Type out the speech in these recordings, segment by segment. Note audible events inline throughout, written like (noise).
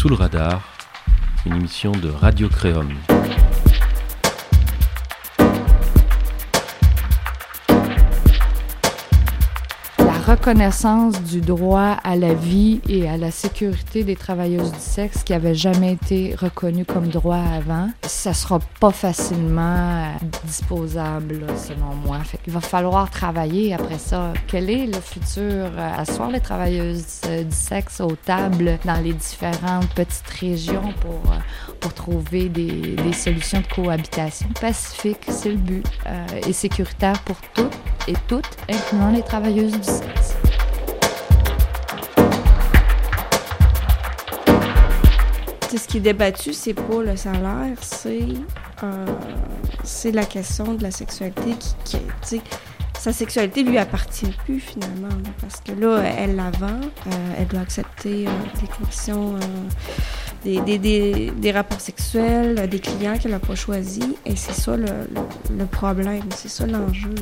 Sous le radar, une émission de Radio Créum. Reconnaissance du droit à la vie et à la sécurité des travailleuses du sexe qui avait jamais été reconnu comme droit avant, ça sera pas facilement disposable selon moi. Qu'il va falloir travailler après ça. Quel est le futur asseoir les travailleuses du sexe aux tables dans les différentes petites régions pour pour trouver des, solutions de cohabitation? Pacifique, c'est le but, euh, et sécuritaire pour toutes et toutes, incluant les travailleuses du sexe. ce qui est débattu, c'est pas le salaire, c'est euh, c'est la question de la sexualité qui, qui sa sexualité lui appartient plus finalement parce que là elle la vend, euh, elle doit accepter euh, des conditions des, rapports sexuels, des clients qu'elle n'a pas choisis et c'est ça le problème, c'est ça l'enjeu.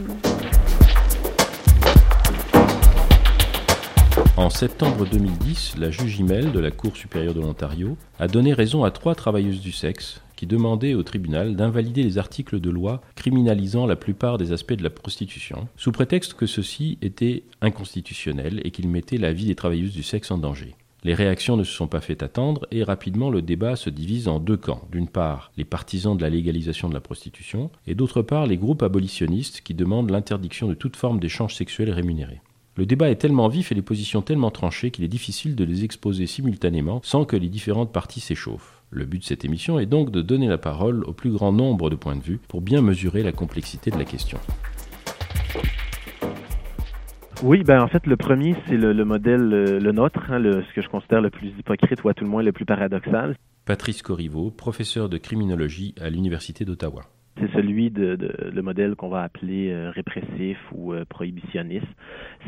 En septembre 2010, la juge Imel de la Cour supérieure de l'Ontario a donné raison à trois travailleuses du sexe qui demandaient au tribunal d'invalider les articles de loi criminalisant la plupart des aspects de la prostitution, sous prétexte que ceux-ci étaient inconstitutionnels et qu'ils mettaient la vie des travailleuses du sexe en danger. Les réactions ne se sont pas fait attendre et rapidement le débat se divise en deux camps. D'une part, les partisans de la légalisation de la prostitution et d'autre part, les groupes abolitionnistes qui demandent l'interdiction de toute forme d'échange sexuel rémunéré. Le débat est tellement vif et les positions tellement tranchées qu'il est difficile de les exposer simultanément sans que les différentes parties s'échauffent. Le but de cette émission est donc de donner la parole au plus grand nombre de points de vue pour bien mesurer la complexité de la question. Oui, ben en fait, le premier, c'est le, modèle, le, nôtre, hein, ce que je considère le plus hypocrite ou à tout le moins le plus paradoxal. Patrice Corriveau, professeur de criminologie à l'Université d'Ottawa c'est celui de, le modèle qu'on va appeler euh, répressif ou euh, prohibitionniste.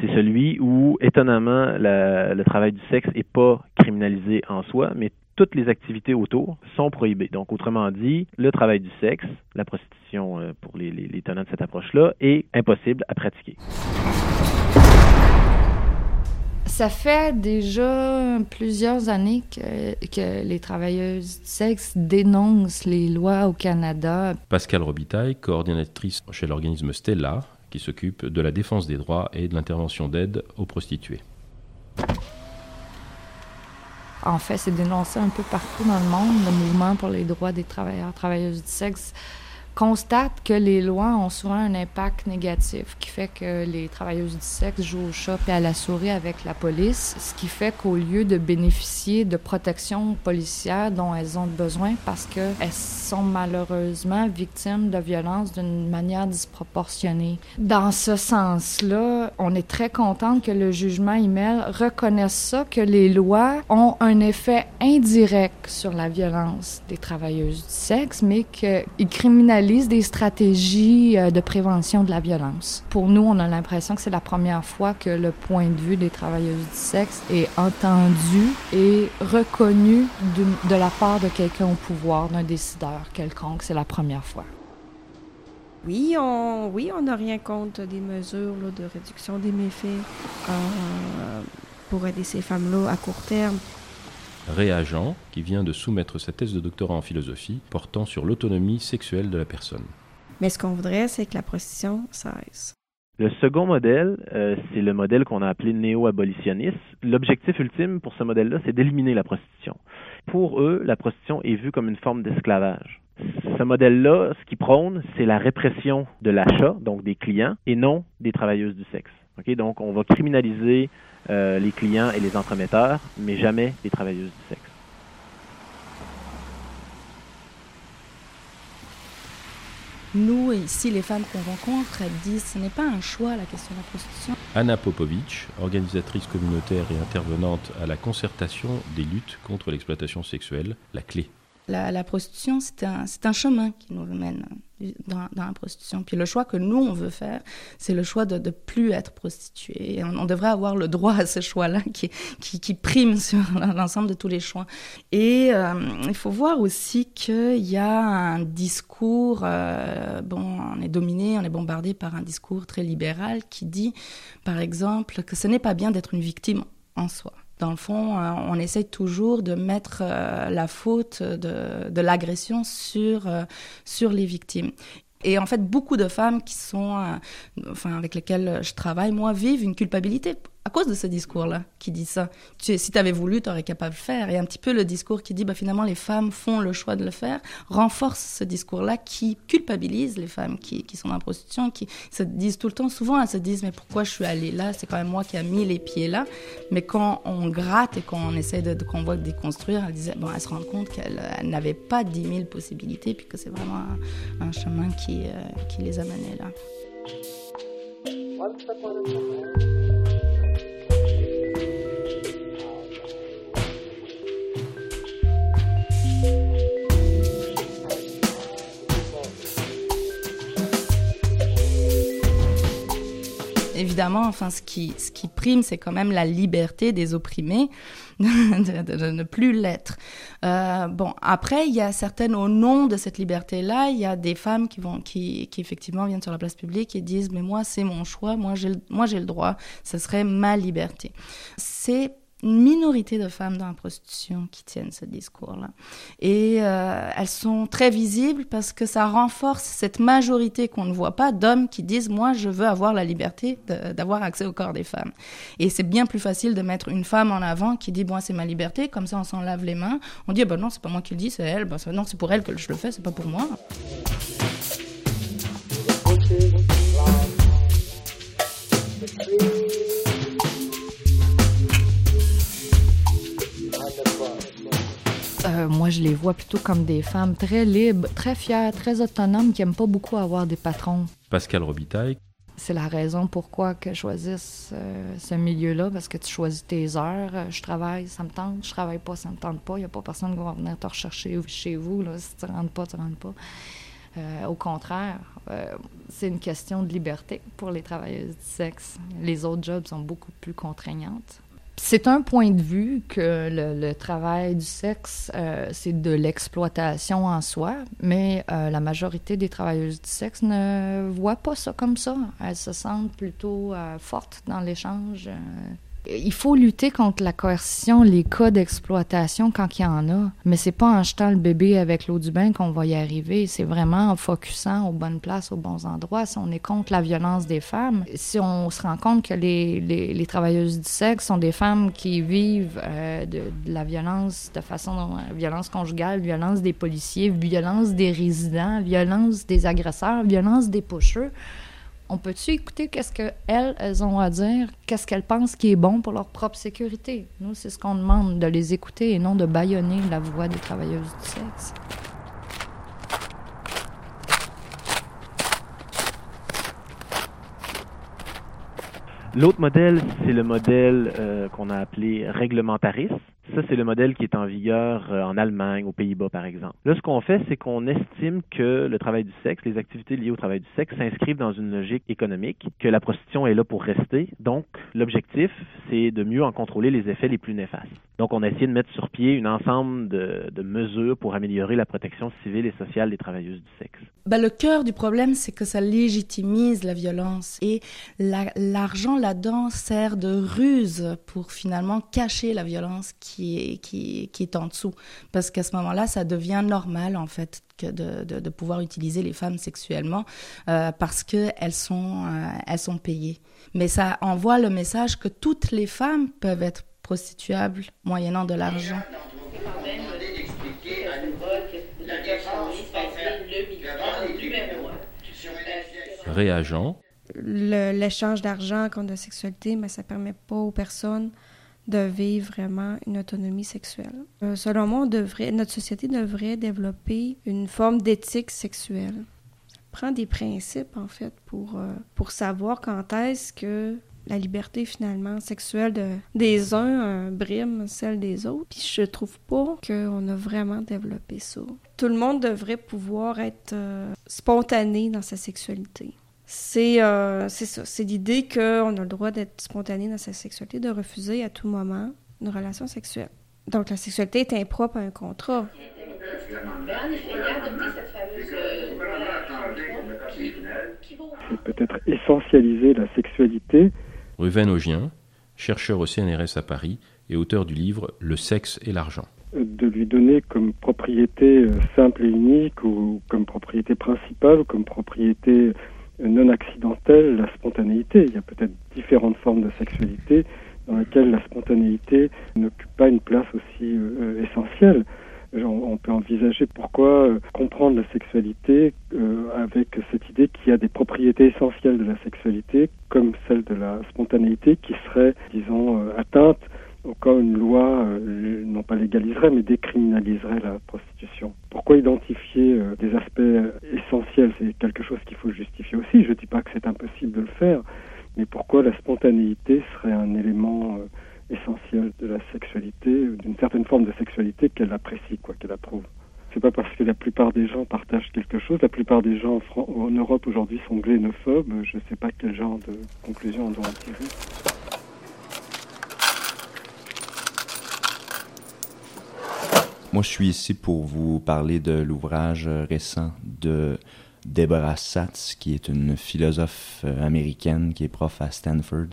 C'est celui où, étonnamment, le travail du sexe n'est pas criminalisé en soi, mais toutes les activités autour sont prohibées. Donc, autrement dit, le travail du sexe, la prostitution euh, pour les, les, les tenants de cette approche-là, est impossible à pratiquer. Ça fait déjà plusieurs années que, que, les travailleuses du sexe dénoncent les lois au Canada. Pascal Robitaille, coordinatrice chez l'organisme Stella, qui s'occupe de la défense des droits et de l'intervention d'aide aux prostituées. En fait, c'est dénoncé un peu partout dans le monde, le mouvement pour les droits des travailleurs, travailleuses du sexe constate que les lois ont souvent un impact négatif, qui fait que les travailleuses du sexe jouent au chat et à la souris avec la police, ce qui fait qu'au lieu de bénéficier de protection policière dont elles ont besoin parce qu'elles sont malheureusement victimes de violences d'une manière disproportionnée. Dans ce sens-là, on est très contente que le jugement email reconnaisse ça, que les lois ont un effet indirect sur la violence des travailleuses du sexe, mais qu'ils criminalisent des stratégies euh, de prévention de la violence. Pour nous, on a l'impression que c'est la première fois que le point de vue des travailleuses du sexe est entendu et reconnu de, la part de quelqu'un au pouvoir, d'un décideur quelconque. C'est la première fois. Oui, on oui, on n'a rien contre des mesures de réduction des méfaits euh, pour aider ces femmes-là à court terme. Réagent, qui vient de soumettre sa thèse de doctorat en philosophie portant sur l'autonomie sexuelle de la personne. Mais ce qu'on voudrait, c'est que la prostitution cesse. Le second modèle, euh, c'est le modèle qu'on a appelé néo-abolitionniste. L'objectif ultime pour ce modèle-là, c'est d'éliminer la prostitution. Pour eux, la prostitution est vue comme une forme d'esclavage. Ce modèle-là, ce qui prône, c'est la répression de l'achat, donc des clients, et non des travailleuses du sexe. Okay? Donc, on va criminaliser euh, les clients et les entremetteurs, mais jamais les travailleuses du sexe. Nous, ici, les femmes qu'on rencontre, elles disent ce n'est pas un choix, la question de la prostitution. Anna Popovic, organisatrice communautaire et intervenante à la concertation des luttes contre l'exploitation sexuelle, la clé. La, prostitution, c'est un, un chemin qui nous mène dans, la prostitution. Puis le choix que nous, on veut faire, c'est le choix de ne plus être prostituée. Et on, devrait avoir le droit à ce choix-là qui, qui, qui, prime sur l'ensemble de tous les choix. Et euh, il faut voir aussi qu'il y a un discours, euh, bon, on est dominé, on est bombardé par un discours très libéral qui dit, par exemple, que ce n'est pas bien d'être une victime en soi Dans le fond, euh, on essaie toujours de mettre la faute de, de l'agression sur, sur les victimes. Et en fait, beaucoup de femmes qui sont, enfin, avec lesquelles je travaille, moi, vivent une culpabilité à cause de ce discours-là qui dit ça. Si tu avais voulu, tu aurais capable de faire. Et un petit peu le discours qui dit, bah, finalement, les femmes font le choix de le faire, renforce ce discours-là qui culpabilise les femmes qui, sont en prostitution, qui se disent tout le temps, souvent elles se disent, mais pourquoi je suis allée là? C'est quand même moi qui ai mis les pieds là. Mais quand on gratte et qu'on essaie de, qu'on voit déconstruire, elles, bon, elles se rendent compte qu'elles n'avaient pas 10 000 possibilités, puis que c'est vraiment un, chemin qui, euh, qui les a menées là. Évidemment, enfin, ce qui, ce qui prime, c'est quand même la liberté des opprimés (laughs) de, ne plus l'être. Euh, bon, après, il y a certaines, au nom de cette liberté-là, il y a des femmes qui vont, qui, qui effectivement viennent sur la place publique et disent, mais moi, c'est mon choix, moi, j'ai, moi, j'ai le droit, ce serait ma liberté. C'est une minorité de femmes dans la prostitution qui tiennent ce discours-là. Et euh, elles sont très visibles parce que ça renforce cette majorité qu'on ne voit pas d'hommes qui disent moi je veux avoir la liberté d'avoir accès au corps des femmes. Et c'est bien plus facile de mettre une femme en avant qui dit bon c'est ma liberté, comme ça on s'en lave les mains. On dit ah ben non c'est pas moi qui le dis c'est elle, ben, non c'est pour elle que je le fais, c'est pas pour moi. Euh, moi, je les vois plutôt comme des femmes très libres, très fières, très autonomes, qui n'aiment pas beaucoup avoir des patrons. Pascal Robitaille. C'est la raison pourquoi que je choisisse euh, ce milieu-là, parce que tu choisis tes heures. Euh, je travaille, ça me tente. Je travaille pas, ça me tente pas. Il n'y a pas personne qui va venir te rechercher chez vous. Là. Si tu ne rentres pas, tu ne rentres pas. au contraire, c'est une question de liberté pour les travailleuses du sexe. Les autres jobs sont beaucoup plus contraignantes. C'est un point de vue que le, travail du sexe, euh, c'est de l'exploitation en soi, mais euh, la majorité des travailleuses du sexe ne voient pas ça comme ça. Elles se sentent plutôt euh, fortes dans l'échange il faut lutter contre la coercition, les cas d'exploitation quand il y en a. Mais c'est pas en jetant le bébé avec l'eau du bain qu'on va y arriver. C'est vraiment en focusant aux bonnes places, aux bons endroits. Si on est contre la violence des femmes, si on se rend compte que les, les, travailleuses du sexe sont des femmes qui vivent euh, de, la violence de façon violence conjugale, violence des policiers, violence des résidents, violence des agresseurs, violence des pocheux on peut-tu écouter qu'est-ce qu'elles, elles ont à dire, qu'est-ce qu'elles pensent qui est bon pour leur propre sécurité? Nous, c'est ce qu'on demande, de les écouter et non de bâillonner la voix des travailleuses du sexe. L'autre modèle, c'est le modèle euh, qu'on a appelé réglementariste. Ça, c'est le modèle qui est en vigueur euh, en Allemagne, aux Pays-Bas, par exemple. Là, ce qu'on fait, c'est qu'on estime que le travail du sexe, les activités liées au travail du sexe s'inscrivent dans une logique économique, que la prostitution est là pour rester. Donc, l'objectif, c'est de mieux en contrôler les effets les plus néfastes. Donc, on a essayé de mettre sur pied un ensemble de, mesures pour améliorer la protection civile et sociale des travailleuses du sexe. Ben, le cœur du problème, c'est que ça légitimise la violence et l'argent là-dedans sert de ruse pour finalement cacher la violence qui qui est, qui, qui est en dessous. Parce qu'à ce moment-là, ça devient normal, en fait, que de, de, pouvoir utiliser les femmes sexuellement euh, parce qu'elles sont, euh, elles sont payées. Mais ça envoie le message que toutes les femmes peuvent être prostituables moyennant de l'argent. Réagent. L'échange d'argent contre la sexualité, mais ça permet pas aux personnes de vivre vraiment une autonomie sexuelle. Euh, selon moi, notre société devrait développer une forme d'éthique sexuelle. Ça prend des principes, en fait, pour, euh, pour savoir quand est-ce que la liberté finalement sexuelle de, des uns euh, brime celle des autres. Puis je trouve pas qu'on a vraiment développé ça. Tout le monde devrait pouvoir être spontané dans sa sexualité. Euh, c'est ça. C'est l'idée qu'on a le droit d'être spontané dans sa sexualité, de refuser à tout moment une relation sexuelle. Donc la sexualité est impropre à un contrat. C'est peut-être essentialiser la sexualité. Ruven Augien, chercheur au CNRS à Paris et auteur du livre Le sexe et l'argent. De lui donner comme propriété euh, simple et unique ou comme propriété principale ou comme propriété euh, non accidentelle la spontanéité. Il y a peut-être différentes formes de sexualité dans lesquelles la spontanéité n'occupe pas une place aussi euh, essentielle on peut envisager pourquoi euh, comprendre la sexualité euh, avec cette idée qu'il y a des propriétés essentielles de la sexualité, comme celle de la spontanéité, qui serait, disons, euh, atteinte au cas où une loi, non pas légaliserait, mais décriminaliserait la prostitution. Pourquoi identifier des aspects essentiels? C'est quelque chose qu'il faut justifier aussi. Je ne dis pas que c'est impossible de le faire, mais pourquoi la spontanéité serait un élément essentielle de la sexualité, d'une certaine forme de sexualité qu'elle apprécie, quoi, qu'elle approuve? C'est pas parce que la plupart des gens partagent quelque chose. La plupart des gens en, Europe aujourd'hui sont glénophobes. Je ne sais pas quel genre de conclusion on doit en tirer. Moi, je suis ici pour vous parler de l'ouvrage récent de Deborah Satz, qui est une philosophe euh, américaine qui est prof à Stanford,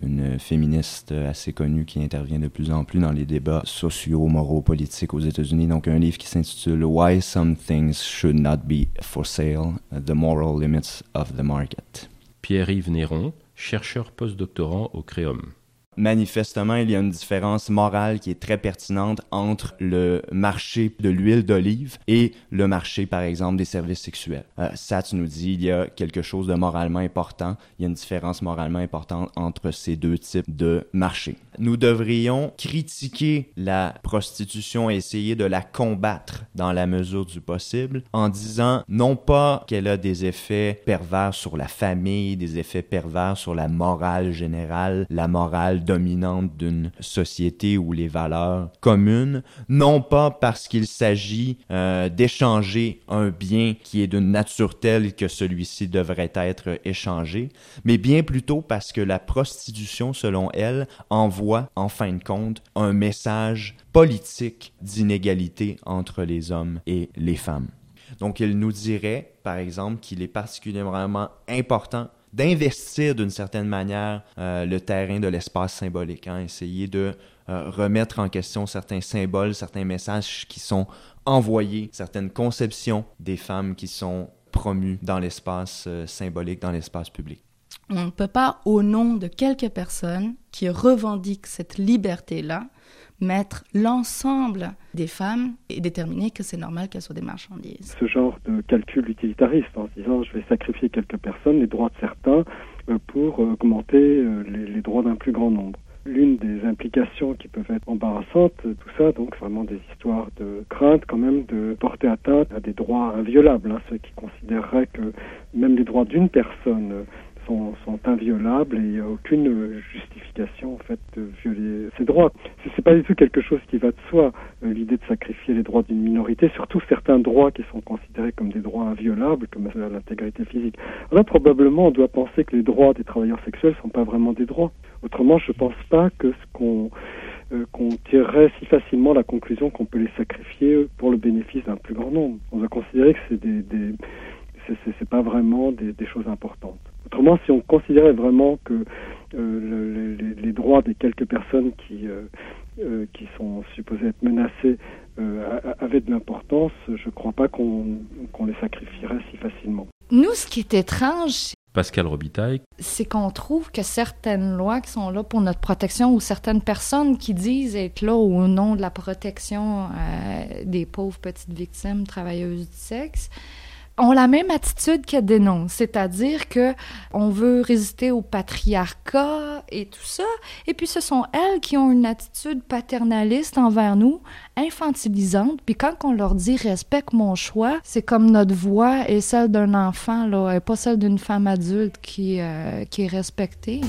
une féministe assez connue qui intervient de plus en plus dans les débats sociaux, moraux, politiques aux États-Unis. Donc un livre qui s'intitule Why Some Things Should Not Be for Sale, The Moral Limits of the Market. Pierre-Yves Néron, chercheur postdoctorant au Créum. Manifestement, il y a une différence morale qui est très pertinente entre le marché de l'huile d'olive et le marché, par exemple, des services sexuels. Euh, ça, tu nous dis, il y a quelque chose de moralement important, il y a une différence moralement importante entre ces deux types de marchés. Nous devrions critiquer la prostitution et essayer de la combattre dans la mesure du possible en disant non pas qu'elle a des effets pervers sur la famille, des effets pervers sur la morale générale, la morale dominante d'une société ou les valeurs communes, non pas parce qu'il s'agit euh, d'échanger un bien qui est d'une nature telle que celui-ci devrait être échangé, mais bien plutôt parce que la prostitution, selon elle, envoie en fin de compte un message politique d'inégalité entre les hommes et les femmes. Donc, elle nous dirait, par exemple, qu'il est particulièrement important d'investir d'une certaine manière euh, le terrain de l'espace symbolique, hein, essayer de euh, remettre en question certains symboles, certains messages qui sont envoyés, certaines conceptions des femmes qui sont promues dans l'espace euh, symbolique, dans l'espace public. On ne peut pas, au nom de quelques personnes qui revendiquent cette liberté-là, mettre l'ensemble des femmes et déterminer que c'est normal qu'elles soient des marchandises. Ce genre de calcul utilitariste en se disant je vais sacrifier quelques personnes, les droits de certains, euh, pour euh, augmenter euh, les, droits d'un plus grand nombre. L'une des implications qui peuvent être embarrassantes, tout ça, donc vraiment des histoires de crainte quand même de porter atteinte à des droits inviolables, hein, ceux qui considéreraient que même les droits d'une personne sont, sont, inviolables et il n'y a aucune justification en fait de violer ces droits. C'est pas du tout quelque chose qui va de soi, euh, l'idée de sacrifier les droits d'une minorité, surtout certains droits qui sont considérés comme des droits inviolables, comme l'intégrité physique. là, probablement, on doit penser que les droits des travailleurs sexuels sont pas vraiment des droits. Autrement, je pense pas que ce qu'on euh, qu'on tirerait si facilement la conclusion qu'on peut les sacrifier pour le bénéfice d'un plus grand nombre. On va considérer que c'est des, des c'est pas vraiment des choses importantes. Autrement, si on considérait vraiment que euh, les, droits des quelques personnes qui, euh, euh, qui sont supposées être menacées avaient de l'importance, je ne crois pas qu'on les sacrifierait si facilement. Nous, ce qui est étrange, Pascal Robitaille. C'est qu'on trouve que certaines lois qui sont là pour notre protection ou certaines personnes qui disent être là au nom de la protection des pauvres petites victimes travailleuses du sexe, ont la même attitude qu'elle dénonce, c'est-à-dire que on veut résister au patriarcat et tout ça, et puis ce sont elles qui ont une attitude paternaliste envers nous, infantilisante, puis quand on leur dit respecte mon choix, c'est comme notre voix est celle d'un enfant là, et pas celle d'une femme adulte qui, euh, qui est respectée.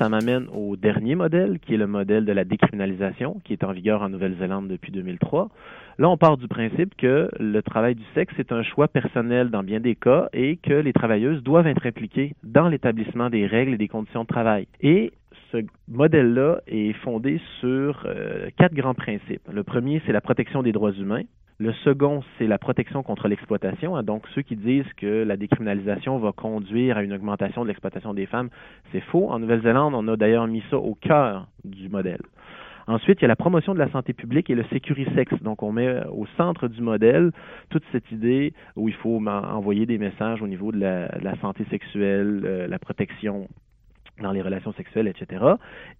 Ça m'amène au dernier modèle, qui est le modèle de la décriminalisation, qui est en vigueur en Nouvelle-Zélande depuis 2003. Là, on part du principe que le travail du sexe est un choix personnel dans bien des cas et que les travailleuses doivent être impliquées dans l'établissement des règles et des conditions de travail. Et ce modèle-là est fondé sur quatre grands principes. Le premier, c'est la protection des droits humains. Le second, c'est la protection contre l'exploitation. Hein. Donc, ceux qui disent que la décriminalisation va conduire à une augmentation de l'exploitation des femmes, c'est faux. En Nouvelle-Zélande, on a d'ailleurs mis ça au cœur du modèle. Ensuite, il y a la promotion de la santé publique et le sécurisex. Donc, on met au centre du modèle toute cette idée où il faut envoyer des messages au niveau de la, santé sexuelle, euh, la protection dans les relations sexuelles, etc.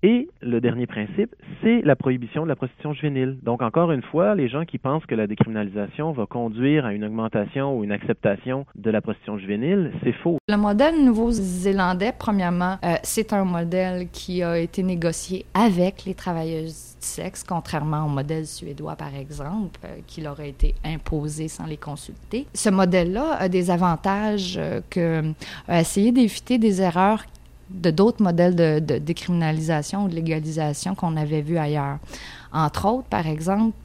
Et le dernier principe, c'est la prohibition de la prostitution juvénile. Donc, encore une fois, les gens qui pensent que la décriminalisation va conduire à une augmentation ou une acceptation de la prostitution juvénile, c'est faux. Le modèle nouveau-zélandais, premièrement, euh, c'est un modèle qui a été négocié avec les travailleuses du sexe, contrairement au modèle suédois, par exemple, euh, qui leur a été imposé sans les consulter. Ce modèle-là a des avantages euh, que a essayé d'éviter des erreurs de d'autres modèles de, décriminalisation ou de légalisation qu'on avait vus ailleurs. Entre autres, par exemple,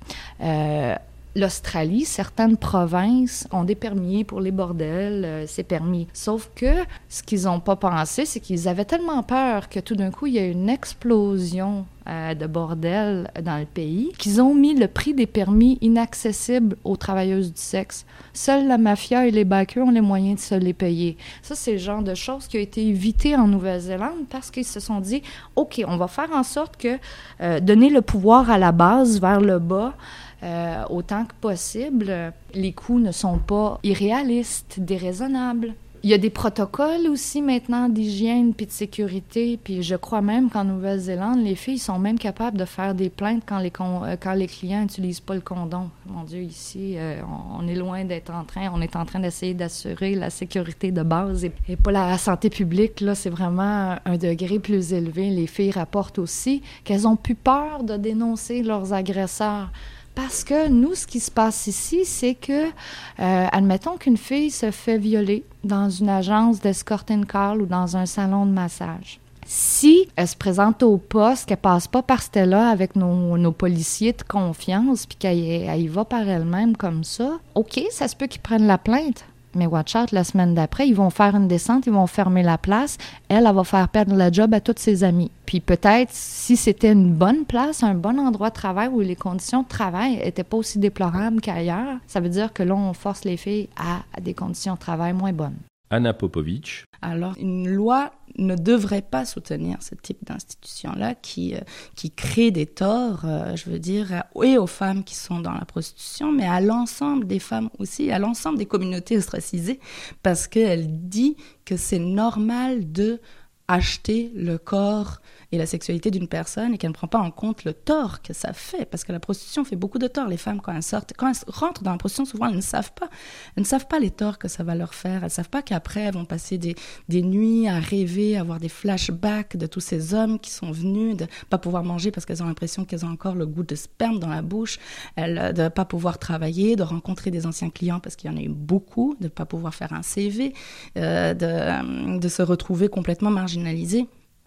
euh, l'Australie, certaines provinces ont des permis pour les bordels, euh, c'est permis. Sauf que ce qu'ils n'ont pas pensé, c'est qu'ils avaient tellement peur que tout d'un coup, il y a une explosion euh, de bordels dans le pays qu'ils ont mis le prix des permis inaccessible aux travailleuses du sexe. Seule la mafia et les backers ont les moyens de se les payer. Ça, c'est le genre de choses qui a été évité en Nouvelle-Zélande parce qu'ils se sont dit, OK, on va faire en sorte que euh, donner le pouvoir à la base vers le bas, euh, autant que possible. Les coûts ne sont pas irréalistes, déraisonnables. Il y a des protocoles aussi maintenant d'hygiène puis de sécurité. Puis je crois même qu'en Nouvelle-Zélande, les filles sont même capables de faire des plaintes quand les, euh, clients n'utilisent pas le condom. Mon Dieu, ici, euh, on, est loin d'être en train, on est en train d'essayer d'assurer la sécurité de base et, et pas la santé publique. Là, c'est vraiment un degré plus élevé. Les filles rapportent aussi qu'elles ont plus peur de dénoncer leurs agresseurs. Parce que nous, ce qui se passe ici, c'est que, euh, admettons qu'une fille se fait violer dans une agence d'escort and call ou dans un salon de massage. Si elle se présente au poste, qu'elle passe pas par Stella avec nos, nos policiers de confiance, puis qu'elle y va par elle-même comme ça, OK, ça se peut qu'ils prennent la plainte. Mais watch out, la semaine d'après, ils vont faire une descente, ils vont fermer la place. Elle, elle va faire perdre la job à toutes ses amis. Puis peut-être, si c'était une bonne place, un bon endroit de travail où les conditions de travail n'étaient pas aussi déplorables qu'ailleurs, ça veut dire que là, on force les filles à des conditions de travail moins bonnes. Anna Popovic. Alors, une loi ne devrait pas soutenir ce type d'institution-là qui, euh, qui crée des torts, euh, je veux dire, et aux femmes qui sont dans la prostitution, mais à l'ensemble des femmes aussi, à l'ensemble des communautés ostracisées, parce qu'elle dit que c'est normal de acheter le corps et la sexualité d'une personne et qu'elle ne prend pas en compte le tort que ça fait. Parce que la prostitution fait beaucoup de tort. Les femmes quand elles sortent quand elles rentrent dans la prostitution souvent elles ne savent pas. Elles ne savent pas les torts que ça va leur faire. Elles ne savent pas qu'après elles vont passer des, des nuits à rêver à avoir des flashbacks de tous ces hommes qui sont venus de pas pouvoir manger parce qu'elles ont l'impression qu'elles ont encore le goût de sperme dans la bouche. Elles, de pas pouvoir travailler de rencontrer des anciens clients parce qu'il y en a eu beaucoup de pas pouvoir faire un CV euh, de, de se retrouver complètement marginalisées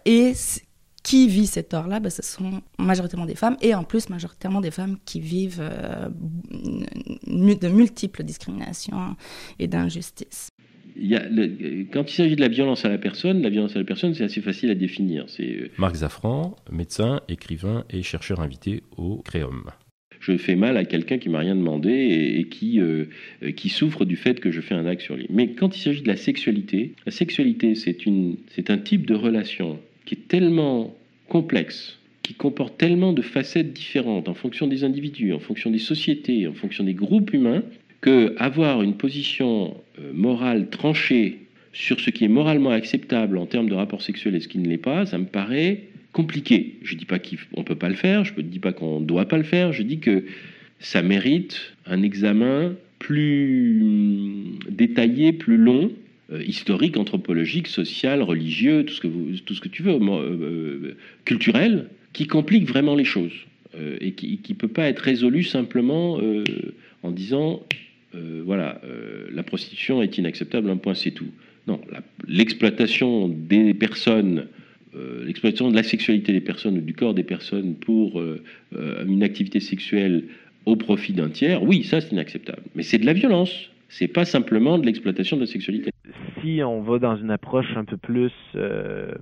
et qui vit ces torts-là ben, Ce sont majoritairement des femmes, et en plus majoritairement des femmes qui vivent euh, de multiples discriminations et d'injustices. Il quand il s'agit de la violence à la personne, la violence à la personne, c'est assez facile à définir. C'est euh, Marc Zafran, médecin, écrivain et chercheur invité au Créum. Je fais mal à quelqu'un qui m'a rien demandé et, qui, euh, qui souffre du fait que je fais un acte sur lui. Mais quand il s'agit de la sexualité, la sexualité, c'est un type de relation qui est tellement complexe, qui comporte tellement de facettes différentes en fonction des individus, en fonction des sociétés, en fonction des groupes humains, que avoir une position euh, morale tranchée sur ce qui est moralement acceptable en termes de rapport sexuel et ce qui ne l'est pas, ça me paraît compliqué. Je ne dis pas qu'on ne peut pas le faire, je ne dis pas qu'on ne doit pas le faire, je dis que ça mérite un examen plus hum, détaillé, plus long, euh, historique, anthropologique, social, religieux, tout ce que, tout ce que tu veux, euh, euh, culturel, qui complique vraiment les choses et qui ne peut pas être résolu simplement en disant voilà, la prostitution est inacceptable, un point c'est tout. Non, l'exploitation des personnes, l'exploitation de la sexualité des personnes ou du corps des personnes pour une activité sexuelle au profit d'un tiers, oui, ça c'est inacceptable. Mais c'est de la violence, c'est pas simplement de l'exploitation de la sexualité si on va dans une approche un peu plus euh,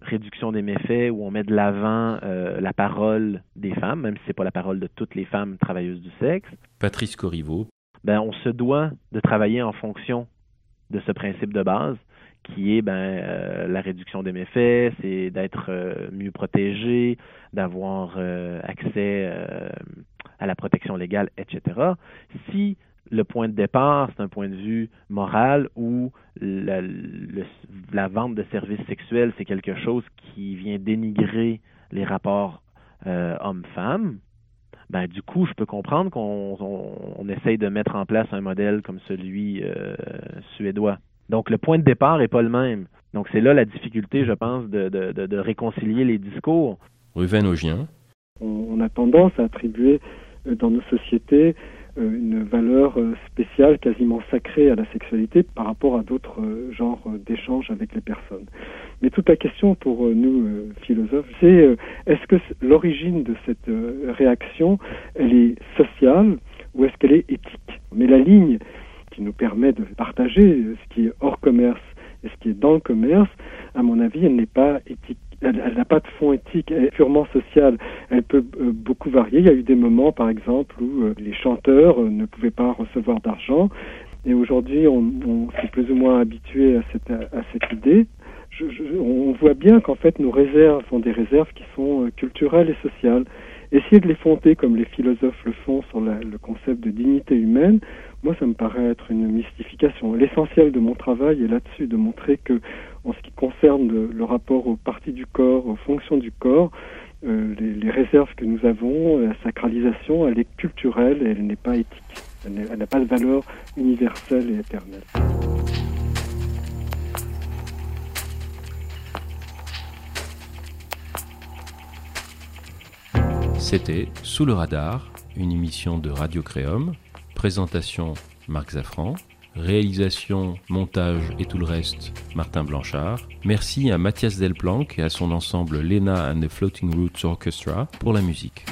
réduction des méfaits où on met de l'avant euh, la parole des femmes, même si c'est pas la parole de toutes les femmes travailleuses du sexe. Patrice Corriveau. Ben, on se doit de travailler en fonction de ce principe de base qui est ben, euh, la réduction des méfaits, c'est d'être euh, mieux protégé, d'avoir accès à la protection légale, etc. Si le point de départ, c'est un point de vue moral où la, vente de services sexuels, c'est quelque chose qui vient dénigrer les rapports euh, hommes-femmes. Ben, du coup, je peux comprendre qu'on on, essaye de mettre en place un modèle comme celui euh, suédois. Donc, le point de départ n'est pas le même. Donc, c'est là la difficulté, je pense, de, de, de, réconcilier les discours. Ruven Augien. On, a tendance à attribuer euh, dans nos sociétés euh, une valeur euh, spéciale, quasiment sacrée à la sexualité par rapport à d'autres genres d'échanges avec les personnes. Mais toute la question pour nous, philosophes, c'est est-ce que l'origine de cette réaction, elle est sociale ou est-ce qu'elle est éthique? Mais la ligne qui nous permet de partager ce qui est hors commerce et ce qui est dans le commerce, à mon avis, elle n'est pas éthique elle n'a pas de fond éthique, elle est purement sociale. Elle peut euh, beaucoup varier. Il y a eu des moments, par exemple, où euh, les chanteurs euh, ne pouvaient pas recevoir d'argent. Et aujourd'hui, on, s'est plus ou moins habitué à cette, idée. On voit bien qu'en fait, nos réserves sont des réserves qui sont culturelles et sociales. Essayer de les fonder comme les philosophes le font sur le concept de dignité humaine, moi, ça me paraît être une mystification. L'essentiel de mon travail est là-dessus, de montrer que, en ce qui concerne le, rapport aux parties du corps, aux fonctions du corps, euh, les, les, réserves que nous avons, la sacralisation, elle est culturelle et elle n'est pas éthique. Elle n'a pas de valeur universelle et éternelle. C'était Sous le radar, une émission de Radio Créum Présentation Marc Zaffran. Réalisation, montage et tout le reste, Martin Blanchard. Merci à Mathias Delplanque et à son ensemble Lena and the Floating Roots Orchestra pour la musique.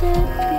said